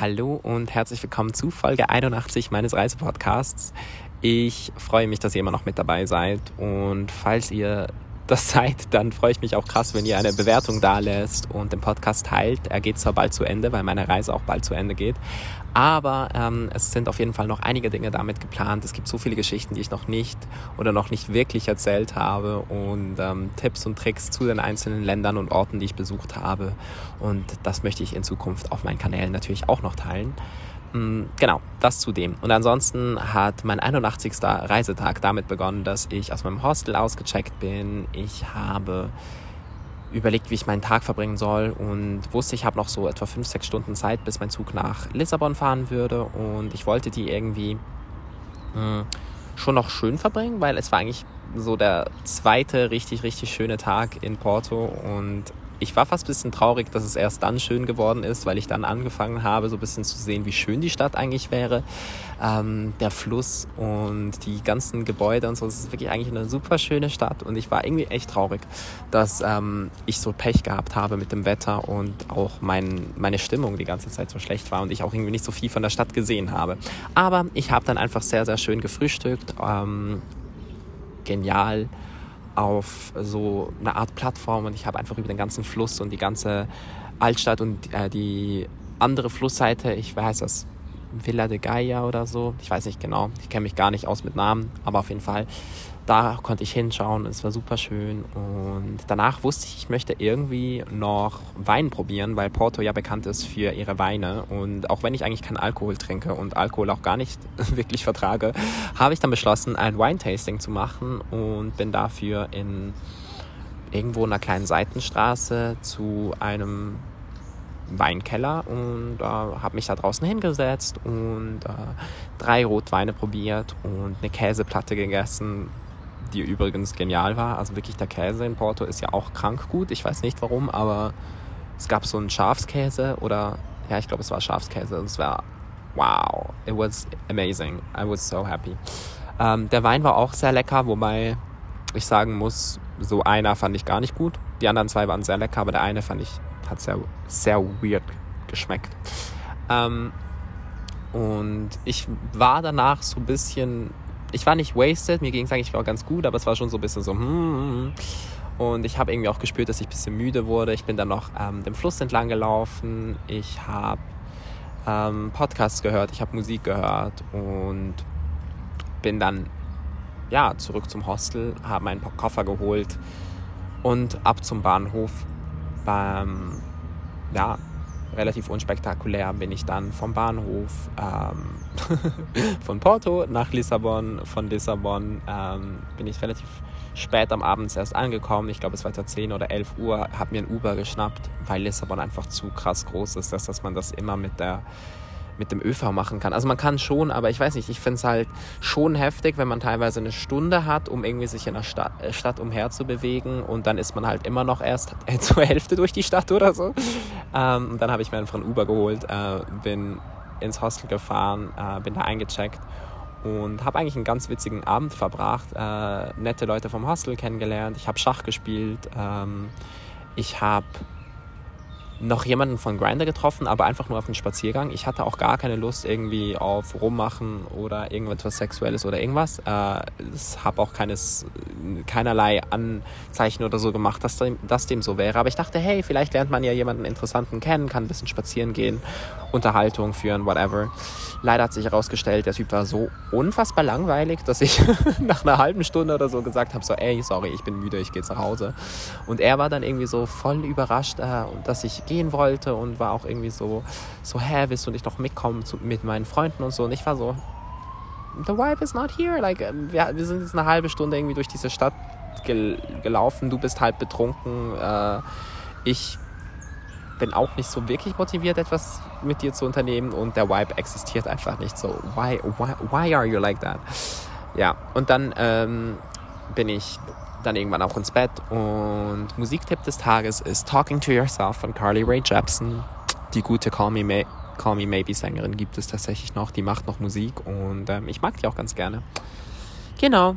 Hallo und herzlich willkommen zu Folge 81 meines Reisepodcasts. Ich freue mich, dass ihr immer noch mit dabei seid und falls ihr das seid, dann freue ich mich auch krass, wenn ihr eine Bewertung da lässt und den Podcast teilt. Er geht zwar bald zu Ende, weil meine Reise auch bald zu Ende geht, aber ähm, es sind auf jeden Fall noch einige Dinge damit geplant. Es gibt so viele Geschichten, die ich noch nicht oder noch nicht wirklich erzählt habe und ähm, Tipps und Tricks zu den einzelnen Ländern und Orten, die ich besucht habe. Und das möchte ich in Zukunft auf meinen Kanälen natürlich auch noch teilen. Mm, genau, das zudem. Und ansonsten hat mein 81. Reisetag damit begonnen, dass ich aus meinem Hostel ausgecheckt bin. Ich habe überlegt, wie ich meinen Tag verbringen soll und wusste, ich habe noch so etwa 5, 6 Stunden Zeit, bis mein Zug nach Lissabon fahren würde. Und ich wollte die irgendwie mh, mm, schon noch schön verbringen, weil es war eigentlich so der zweite richtig, richtig schöne Tag in Porto und ich war fast ein bisschen traurig, dass es erst dann schön geworden ist, weil ich dann angefangen habe, so ein bisschen zu sehen, wie schön die Stadt eigentlich wäre. Ähm, der Fluss und die ganzen Gebäude und so. Es ist wirklich eigentlich eine super schöne Stadt und ich war irgendwie echt traurig, dass ähm, ich so Pech gehabt habe mit dem Wetter und auch mein, meine Stimmung die ganze Zeit so schlecht war und ich auch irgendwie nicht so viel von der Stadt gesehen habe. Aber ich habe dann einfach sehr, sehr schön gefrühstückt. Ähm, genial auf so eine Art Plattform und ich habe einfach über den ganzen Fluss und die ganze Altstadt und äh, die andere Flussseite, ich weiß das, Villa de Gaia oder so, ich weiß nicht genau, ich kenne mich gar nicht aus mit Namen, aber auf jeden Fall da konnte ich hinschauen, es war super schön. Und danach wusste ich, ich möchte irgendwie noch Wein probieren, weil Porto ja bekannt ist für ihre Weine. Und auch wenn ich eigentlich keinen Alkohol trinke und Alkohol auch gar nicht wirklich vertrage, habe ich dann beschlossen, ein Wine-Tasting zu machen und bin dafür in irgendwo in einer kleinen Seitenstraße zu einem Weinkeller und äh, habe mich da draußen hingesetzt und äh, drei Rotweine probiert und eine Käseplatte gegessen die übrigens genial war. Also wirklich der Käse in Porto ist ja auch krank gut. Ich weiß nicht warum, aber es gab so einen Schafskäse oder ja, ich glaube es war Schafskäse. Es war wow, it was amazing. I was so happy. Ähm, der Wein war auch sehr lecker, wobei ich sagen muss, so einer fand ich gar nicht gut. Die anderen zwei waren sehr lecker, aber der eine fand ich hat sehr sehr weird geschmeckt. Ähm, und ich war danach so ein bisschen ich war nicht wasted, mir ging es eigentlich auch ganz gut, aber es war schon so ein bisschen so, hm, hm, hm. Und ich habe irgendwie auch gespürt, dass ich ein bisschen müde wurde. Ich bin dann noch ähm, den Fluss entlang gelaufen. Ich habe ähm, Podcasts gehört, ich habe Musik gehört und bin dann ja zurück zum Hostel, habe meinen Koffer geholt und ab zum Bahnhof. Beim, ja, relativ unspektakulär bin ich dann vom Bahnhof ähm, von Porto nach Lissabon. Von Lissabon ähm, bin ich relativ spät am Abend erst angekommen. Ich glaube, es war etwa 10 oder 11 Uhr. Habe mir ein Uber geschnappt, weil Lissabon einfach zu krass groß ist, dass, dass man das immer mit der mit dem ÖV machen kann. Also man kann schon, aber ich weiß nicht, ich finde es halt schon heftig, wenn man teilweise eine Stunde hat, um irgendwie sich in der Stadt, äh, Stadt umher zu bewegen und dann ist man halt immer noch erst zur Hälfte durch die Stadt oder so. Ähm, und dann habe ich mir einfach ein Uber geholt, äh, bin ins Hostel gefahren, äh, bin da eingecheckt und habe eigentlich einen ganz witzigen Abend verbracht. Äh, nette Leute vom Hostel kennengelernt, ich habe Schach gespielt, ähm, ich habe noch jemanden von Grinder getroffen, aber einfach nur auf einen Spaziergang. Ich hatte auch gar keine Lust irgendwie auf Rummachen oder irgendetwas Sexuelles oder irgendwas. Äh, ich habe auch keines, keinerlei Anzeichen oder so gemacht, dass dem, dass dem so wäre. Aber ich dachte, hey, vielleicht lernt man ja jemanden Interessanten kennen, kann ein bisschen spazieren gehen, Unterhaltung führen, whatever. Leider hat sich herausgestellt, der Typ war so unfassbar langweilig, dass ich nach einer halben Stunde oder so gesagt habe, so, ey, sorry, ich bin müde, ich gehe jetzt nach Hause. Und er war dann irgendwie so voll überrascht, äh, dass ich gehen wollte und war auch irgendwie so, so, hä, willst du nicht noch mitkommen zu, mit meinen Freunden und so. Und ich war so, the vibe is not here. Like, ähm, wir, wir sind jetzt eine halbe Stunde irgendwie durch diese Stadt gel gelaufen, du bist halb betrunken, äh, ich bin auch nicht so wirklich motiviert, etwas mit dir zu unternehmen und der Vibe existiert einfach nicht so. Why, why, why are you like that? Ja, und dann ähm, bin ich dann irgendwann auch ins Bett und Musiktipp des Tages ist Talking to Yourself von Carly Rae Jepsen. Die gute Call Me, May Call Me Maybe Sängerin gibt es tatsächlich noch, die macht noch Musik und ähm, ich mag die auch ganz gerne. Genau,